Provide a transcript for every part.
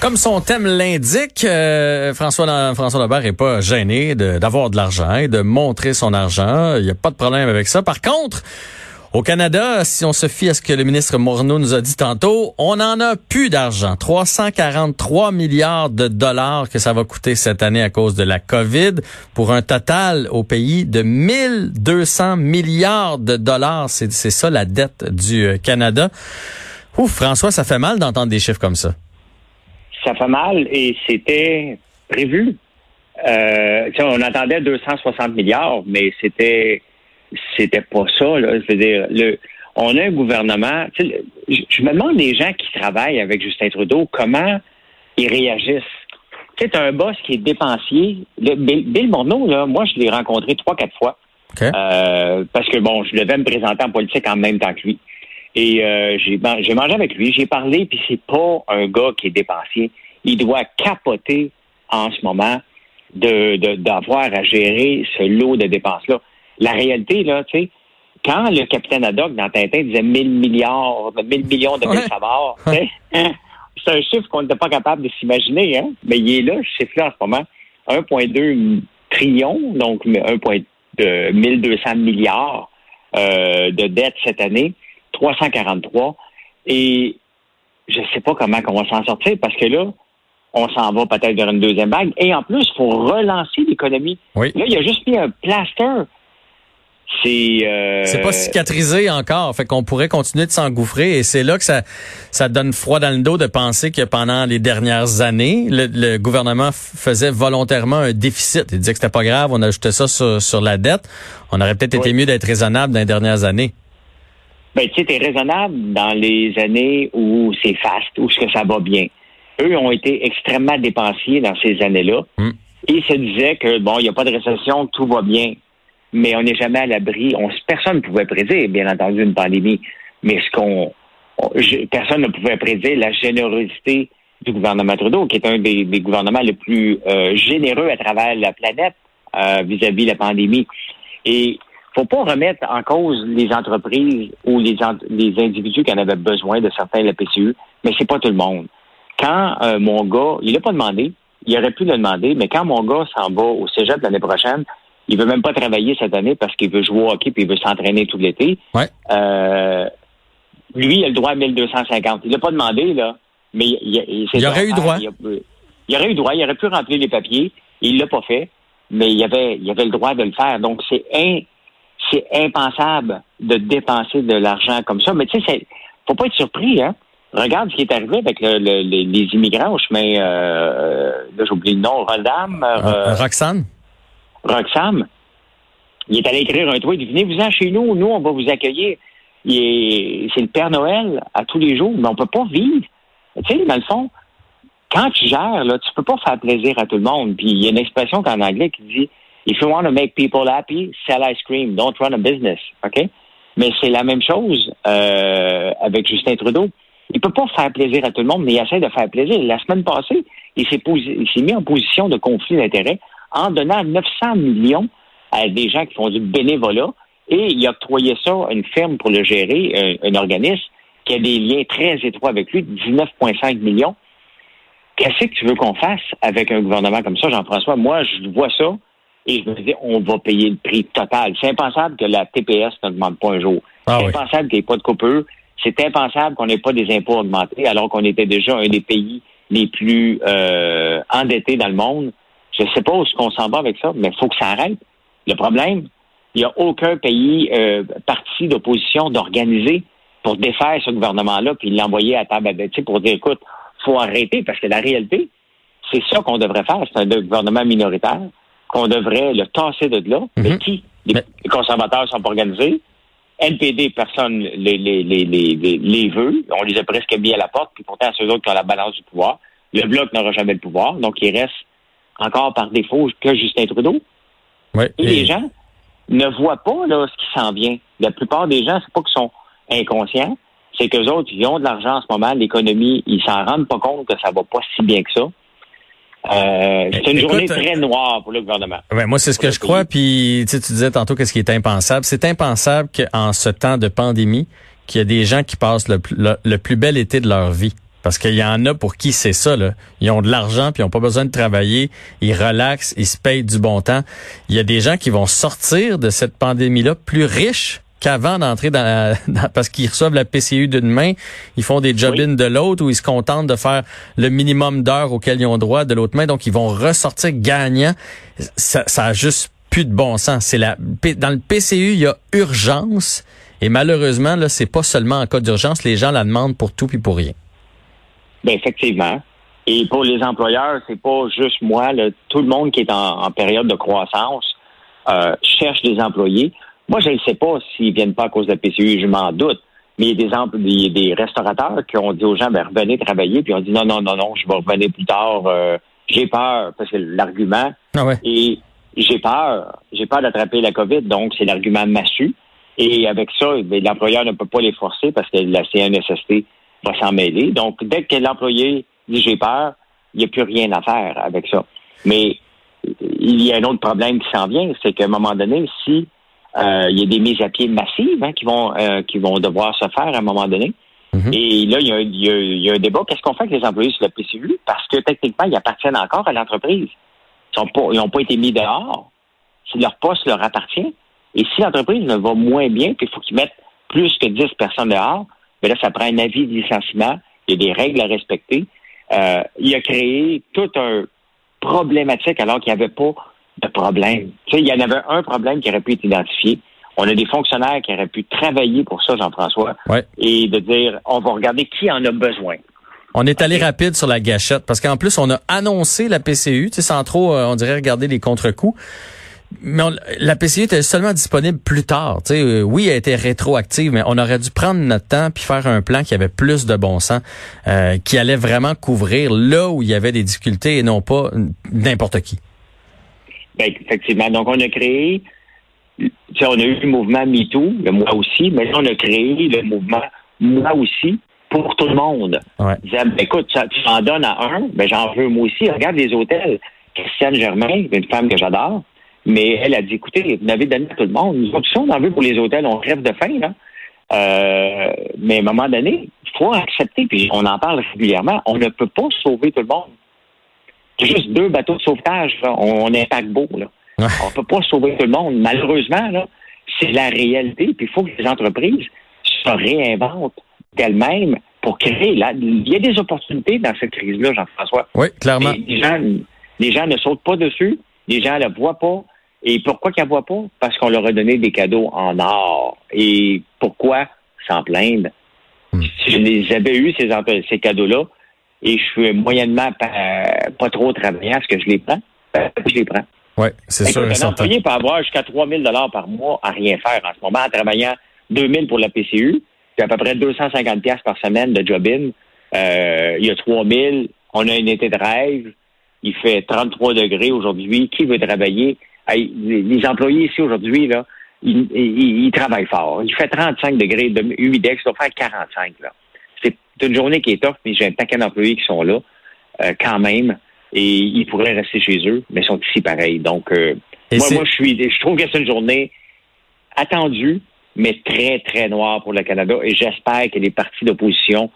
Comme son thème l'indique, euh, François François Lebert est pas gêné d'avoir de, l'argent et de montrer son argent. Il n'y a pas de problème avec ça. Par contre, au Canada, si on se fie à ce que le ministre Morneau nous a dit tantôt, on n'en a plus d'argent. 343 milliards de dollars que ça va coûter cette année à cause de la COVID pour un total au pays de 1200 milliards de dollars. C'est ça la dette du euh, Canada. Ouf, François, ça fait mal d'entendre des chiffres comme ça ça fait mal et c'était prévu. Euh, on attendait 260 milliards, mais c'était c'était pas ça. Là. Je veux dire, le, on a un gouvernement. Je, me demande les gens qui travaillent avec Justin Trudeau comment ils réagissent. Sais, un boss qui est dépensier. Le, Bill, Morneau, là, moi, je l'ai rencontré trois, quatre fois. Euh, parce que bon, je devais me présenter en politique en même temps que lui. Et euh, j'ai mangé avec lui, j'ai parlé, puis c'est pas un gars qui est dépensier. Il doit capoter en ce moment de d'avoir à gérer ce lot de dépenses-là. La réalité, là, tu sais, quand le capitaine Haddock dans Tintin disait 1000 milliards, 1000 millions de ouais. Hein, c'est un chiffre qu'on n'était pas capable de s'imaginer, hein? mais il est là, ce chiffre-là en ce moment. 1,2 trillion, donc 1,2 1200 milliards euh, de dettes cette année. 343. Et je ne sais pas comment on va s'en sortir parce que là, on s'en va peut-être vers une deuxième vague. Et en plus, il faut relancer l'économie. Là, il y a juste mis un plaster. C'est euh... c'est pas cicatrisé encore, fait qu'on pourrait continuer de s'engouffrer et c'est là que ça ça donne froid dans le dos de penser que pendant les dernières années, le, gouvernement faisait volontairement un déficit. Il disait que c'était pas grave, on ajoutait ça sur, la dette. On aurait peut-être été mieux d'être raisonnable dans les dernières années. Ben, tu sais, t'es raisonnable dans les années où c'est fast, où ce que ça va bien. Eux ont été extrêmement dépensiers dans ces années-là. Hmm. Ils se disaient que, bon, il n'y a pas de récession, tout va bien. Mais on n'est jamais à l'abri. personne ne pouvait prédire, bien entendu, une pandémie. Mais ce qu'on, personne ne pouvait prédire la générosité du gouvernement Trudeau, qui est un des, gouvernements les plus euh, généreux à travers la planète euh, vis-à-vis de la pandémie. Et faut pas remettre en cause les entreprises ou les, les individus qui en avaient besoin de certains la PCU, mais c'est pas tout le monde. Quand euh, mon gars, il l'a pas demandé, il aurait pu le demander, mais quand mon gars s'en va au cégep l'année prochaine, il veut même pas travailler cette année parce qu'il veut jouer au hockey puis il veut s'entraîner tout l'été. Euh, lui, il a le droit à 1250. Il l'a pas demandé, là, mais il, il, aurait eu droit. Il, il, aurait eu droit, il aurait pu remplir les papiers. Il l'a pas fait, mais il avait, il avait le droit de le faire. Donc, c'est un c'est impensable de dépenser de l'argent comme ça. Mais tu sais, faut pas être surpris, hein. Regarde ce qui est arrivé avec les, immigrants au chemin, euh, là j'ai oublié le nom, Rodam. Euh, euh, Roxane? Roxane. Il est allé écrire un tweet, venez-vous-en chez nous, nous on va vous accueillir. C'est le Père Noël à tous les jours, mais on peut pas vivre. Tu sais, dans le fond, quand tu gères, là, tu peux pas faire plaisir à tout le monde. Puis il y a une expression en anglais qui dit If you want to make people happy, sell ice cream. Don't run a business. OK? Mais c'est la même chose euh, avec Justin Trudeau. Il peut pas faire plaisir à tout le monde, mais il essaie de faire plaisir. La semaine passée, il s'est mis en position de conflit d'intérêts en donnant 900 millions à des gens qui font du bénévolat et il a octroyé ça à une firme pour le gérer, un, un organisme qui a des liens très étroits avec lui, 19,5 millions. Qu'est-ce que tu veux qu'on fasse avec un gouvernement comme ça, Jean-François? Moi, je vois ça et je me disais, on va payer le prix total. C'est impensable que la TPS ne demande pas un jour. Ah c'est impensable qu'il n'y ait pas de coupure. C'est impensable qu'on n'ait pas des impôts augmentés alors qu'on était déjà un des pays les plus euh, endettés dans le monde. Je ne sais pas où est-ce qu'on s'en va avec ça, mais il faut que ça arrête. Le problème, il n'y a aucun pays euh, parti d'opposition d'organiser pour défaire ce gouvernement-là puis l'envoyer à table à pour dire, écoute, faut arrêter parce que la réalité, c'est ça qu'on devrait faire. C'est un gouvernement minoritaire qu'on devrait le tasser de là. Mais mhm. qui? Les, conservateurs sont pas organisés. NPD, personne les, les, les, les, veut. On les a presque mis à la porte, puis pourtant, c'est eux autres qui ont la balance du pouvoir. Le Bloc n'aura jamais le pouvoir, donc il reste encore par défaut que Justin Trudeau. et, les gens ne voient pas là, ce qui s'en vient. La plupart des gens, c'est pas qu'ils sont inconscients, c'est qu'eux autres, ils ont de l'argent en ce moment, l'économie, ils s'en rendent pas compte que ça va pas si bien que ça. Euh, c'est une journée très noire pour le gouvernement. Ouais, moi, c'est ce que je crois. Puis, tu, disais tantôt qu'est-ce qui est impensable. C'est impensable qu'en ce temps de pandémie, qu'il y a des gens qui passent le, le, plus bel été de leur vie. Parce qu'il y en a pour qui c'est ça. Là. Ils ont de l'argent, puis ils n'ont pas besoin de travailler. Ils relaxent, ils se payent du bon temps. Il y a des gens qui vont sortir de cette pandémie-là plus riches qu'avant d'entrer dans, parce qu'ils reçoivent la PCU d'une main, ils font des job de l'autre ou ils se contentent de faire le minimum d'heures auxquelles ils ont droit de l'autre main, donc ils vont ressortir gagnants. Ça, ça a juste plus de bon sens. C'est la dans le PCU, il y a urgence et malheureusement là, c'est pas seulement en cas d'urgence, les gens la demandent pour tout puis pour rien. Ben effectivement. Et pour les employeurs, c'est pas juste moi, tout le monde qui est en, période de croissance euh, cherche des employés. Moi, je ne sais pas s'ils viennent pas à cause de la PCU, je m'en doute. Mais il y a des, des, restaurateurs qui ont dit aux gens, ben, revenez travailler, puis on dit non, non, non, non, je vais revenir plus tard. Euh, j'ai peur, parce que l'argument. Ah Et j'ai peur. J'ai peur d'attraper la COVID, donc c'est l'argument massu. Et avec ça, ben, l'employeur ne peut pas les forcer parce que la CNSST va s'en mêler. Donc, dès que l'employé dit j'ai peur, il n'y a plus rien à faire avec ça. Mais il y a un autre problème qui s'en vient, c'est qu'à un moment donné, si il y a des mises à pied massives hein, qui vont euh, qui vont devoir se faire à un moment donné. Mhm. Et là, il y, a, un débat. Qu'est-ce qu'on fait avec les employés sur la PCU? Parce que techniquement, ils appartiennent encore à l'entreprise. Ils n'ont pas, été mis dehors. Si leur poste leur appartient. Et si l'entreprise ne va moins bien, puis il faut qu'ils mettent plus que 10 personnes dehors, mais là, ça prend un avis de licenciement. Il y a des règles à respecter. Euh, il a créé tout un problématique alors qu'il n'y avait pas de problème. Il y en avait un problème qui aurait pu être identifié. On a des fonctionnaires qui auraient pu travailler pour ça, Jean-François, et de dire, on va regarder qui en a besoin. On est allé rapide sur la gâchette parce qu'en plus, on a annoncé la PCU, sans trop, euh, on dirait, regarder les contre-coups. Mais la PCU était seulement disponible plus tard. Tu sais, euh, oui, elle était rétroactive, mais on aurait dû prendre notre temps puis faire un plan qui avait plus de bon sens, euh, qui allait vraiment couvrir là où il y avait des difficultés et non pas n'importe qui. Ben, effectivement. Donc, on a créé, on a eu le mouvement MeToo, le moi aussi, mais là, on a créé le mouvement moi aussi pour tout le monde. Ouais. Ben, écoute, tu en donnes à un, ben, j'en veux moi aussi. Regarde les hôtels. Christiane Germain, une femme que j'adore, mais elle a dit, écoutez, vous avez donné à tout le monde. Nous autres, on en veut pour les hôtels, on rêve de faim, là. Euh, mais à un moment donné, il faut accepter, puis on en parle régulièrement, on ne peut pas sauver tout le monde. Juste deux bateaux de sauvetage. On, est paquebot. Là. On peut pas sauver tout le monde. Malheureusement, là, c'est la réalité. Puis il faut que les entreprises se réinventent d'elles-mêmes pour créer. Là, il y a des opportunités dans cette crise-là, Jean-François. Oui, clairement. les, gens, les gens ne sautent pas dessus. Les gens ne la voient pas. Et pourquoi qu'ils ne voient pas? Parce qu'on leur a donné des cadeaux en or. Et pourquoi s'en plaindre? Hmm. Si je les avais eu, ces, ces cadeaux-là, et je suis moyennement pas, trop travaillant, est-ce que je les prends? Ben, je les prends. Oui, c'est sûr. Un employé peut avoir jusqu'à 3 000 par mois à rien faire en ce moment, en travaillant 2 000 pour la PCU, puis à peu près 250 par semaine de job-in. Euh, il y a 3 000. On a un été de rêve. Il fait 33 degrés aujourd'hui. Qui veut travailler? les employés ici aujourd'hui, là, ils, travaillent fort. Il fait 35 degrés de humidex, il doit faire 45. Là c'est une journée qui est tough, mais j'ai un paquet d'employés qui sont là euh, quand même. Et ils pourraient rester chez eux, mais ils sont ici pareil. Donc, euh, moi, moi, je suis, je trouve que c'est une journée attendue, mais très, très noire pour le Canada. Et j'espère que les partis d'opposition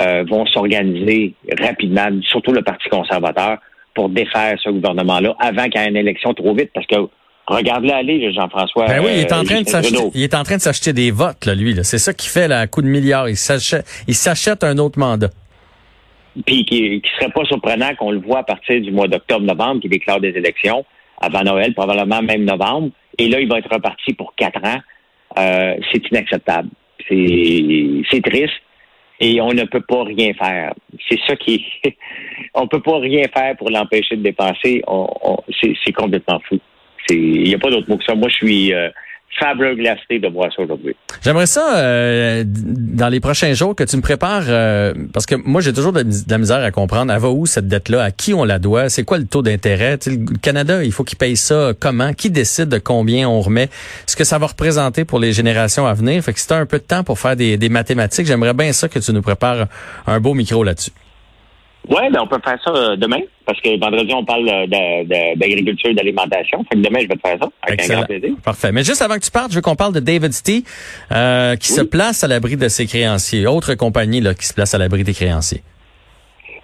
euh, vont s'organiser rapidement, surtout le Parti conservateur, pour défaire ce gouvernement-là avant qu'il y ait une élection trop vite, parce que Regarde-le aller, Jean-François. Ben oui, il est en euh, train de s'acheter, il est en train de s'acheter des votes, là, lui. C'est ça qui fait la coup de milliard. Il s'achète, il s'achète un autre mandat. Puis qui, qui serait pas surprenant qu'on le voit à partir du mois d'octobre-novembre, qui déclare des élections avant Noël, probablement même novembre. Et là, il va être reparti pour quatre ans. Euh, c'est inacceptable. C'est triste. Et on ne peut pas rien faire. C'est ça qui on peut pas rien faire pour l'empêcher de dépenser. c'est complètement fou. Il n'y a pas d'autre mot que ça. Moi, je suis euh, glacé de voir ça aujourd'hui. J'aimerais ça, euh, dans les prochains jours, que tu me prépares, euh, parce que moi, j'ai toujours de, la misère à comprendre, elle va où cette dette-là, à qui on la doit, c'est quoi le taux d'intérêt? Le Canada, il faut qu'il paye ça comment, qui décide de combien on remet, ce que ça va représenter pour les générations à venir? Fait que si un peu de temps pour faire des, des mathématiques, j'aimerais bien ça que tu nous prépares un beau micro là-dessus. Oui, ben on peut faire ça euh, demain, parce que vendredi, on parle euh, d'agriculture et d'alimentation. Fait que demain, je vais te faire ça avec un grand plaisir. Parfait. Mais juste avant que tu partes, je veux qu'on parle de David Stee, euh, qui se place à l'abri de ses créanciers. Autre compagnie là, qui se place à l'abri des créanciers.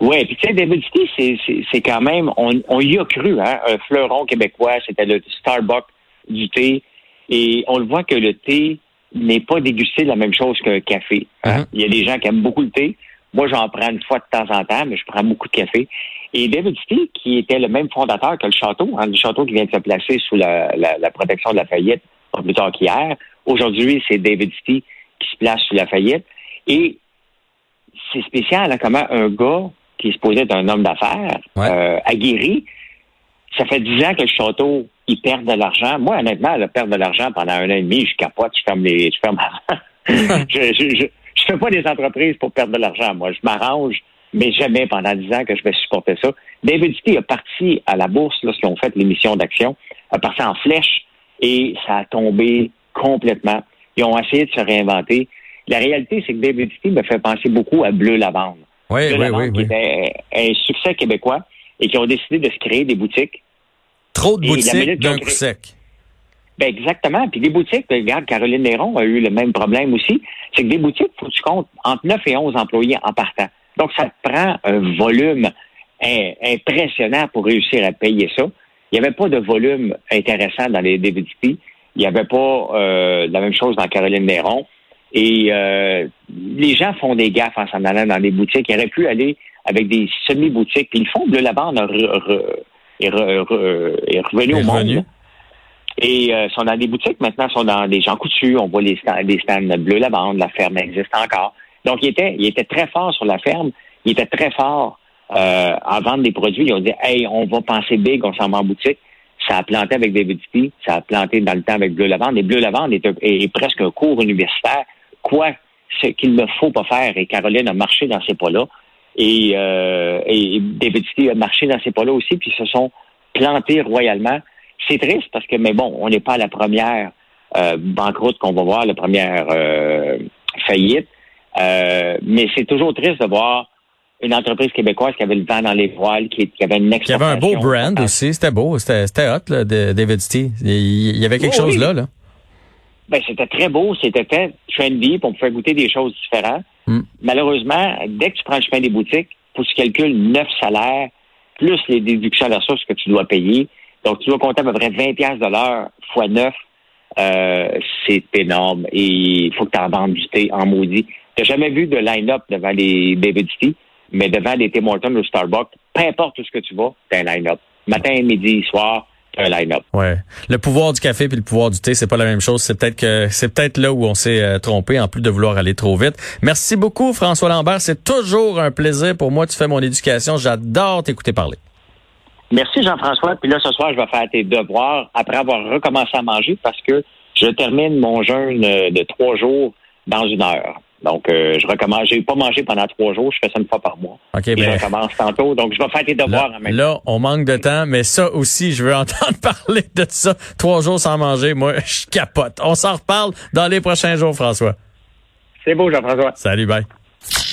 Oui, puis tu sais, David City, c'est quand même, on, on, y a cru, hein, un fleuron québécois, c'était le Starbucks du thé, et on le voit que le thé n'est pas dégusté de la même chose qu'un café. Hein. Mm-hmm. Il y a des gens qui aiment beaucoup le thé. Moi, j'en prends une fois de temps en temps, mais je prends beaucoup de café. Et David City, qui était le même fondateur que le château, hein, le château qui vient de se placer sous la, la, protection de la faillite, pas plus tard qu'hier. Aujourd'hui, c'est David City qui se place sous la faillite. Et c'est spécial, hein, comment un gars qui est supposé être un homme d'affaires, euh, aguerri, ça fait dix ans que le château, il perd de l'argent. Moi, honnêtement, il perd de l'argent pendant un an et demi, je capote, je ferme les, je ferme je, je, je, je fais pas des entreprises pour perdre de l'argent. Moi, je m'arrange, mais jamais pendant dix ans que je vais supporter ça. David City a parti à la bourse lorsqu'ils ont fait l'émission d'action, a parti en flèche et ça a tombé complètement. Ils ont essayé de se réinventer. La réalité, c'est que David City me fait penser beaucoup à Bleu Lavande. Oui, oui, oui, qui était un succès québécois et qui ont décidé de se créer des boutiques. Trop de boutiques d'un coup sec. Ben exactement. Puis des boutiques, regarde, Caroline Néron a eu le même problème aussi. C'est que des boutiques, faut que tu comptes entre 9 et 11 employés en partant. Donc, ça te prend un volume impressionnant pour réussir à payer ça. Il n'y avait pas de volume intéressant dans les DVD. Il n'y avait pas euh, la même chose dans Caroline Néron. Et euh, les gens font des gaffes en s'en allant dans des boutiques. Ils auraient pu aller avec des semi-boutiques. Puis le fond de la bande est, revenu au monde. Et euh, sont dans des boutiques maintenant, sont dans des gens coutus. On voit les stands, les stands bleu lavande, la ferme existe encore. Donc, il était, il était très fort sur la ferme. Il était très fort euh, à vendre des produits. Ils ont dit, hey, on va penser big, on s'en va en boutique. Ça a planté avec David City, ça a planté dans le temps avec Bleu Lavande. Et Bleu Lavande est, est presque un cours universitaire. Quoi ce qu'il ne faut pas faire? Et Caroline a marché dans ces pas-là. Et, euh, et David City a marché dans ces pas-là aussi, puis ils se sont plantés royalement. C'est triste parce que, mais bon, on n'est pas à la première euh, banqueroute qu'on va voir, la première euh, faillite. Euh, mais c'est toujours triste de voir une entreprise québécoise qui avait le vent dans les voiles, qui, avait une exportation. Qui avait un beau brand aussi, c'était beau, c'était hot, là, de David City. Il y avait quelque chose là, là. Ben, c'était très beau, c'était très trendy, pour me faire goûter des choses différentes. Hmm. Malheureusement, dès que tu prends le chemin des boutiques, faut que tu calcules neuf salaires, plus les déductions à la source que tu dois payer. Donc, tu dois compter à peu près 20 pièces de l'heure fois 9. Euh, c'est énorme. Et il faut que tu en vendes du thé en maudit. Tu jamais vu de line-up devant les David City, mais devant les Tim Hortons ou Starbucks, peu importe où ce que tu vas, tu un line-up. Matin, midi, soir, un line-up. Ouais. Le pouvoir du café puis le pouvoir du thé, c'est pas la même chose. C'est peut-être que c'est peut-être là où on s'est euh, trompé en plus de vouloir aller trop vite. Merci beaucoup François Lambert, c'est toujours un plaisir pour moi. Tu fais mon éducation, j'adore t'écouter parler. Merci Jean-François. Puis là, ce soir, je vais faire tes devoirs après avoir recommencé à manger parce que je termine mon jeûne euh, de trois jours dans une heure. Donc, euh, je recommence. J'ai pas mangé pendant trois jours. Je fais ça une fois par mois. OK, Et ben, je recommence tantôt. Donc, je vais faire tes devoirs là, en même Là, on manque de temps, mais ça aussi, je veux entendre parler de ça. Trois jours sans manger, moi, je capote. On s'en reparle dans les prochains jours, François. C'est beau, Jean-François. Salut, bye.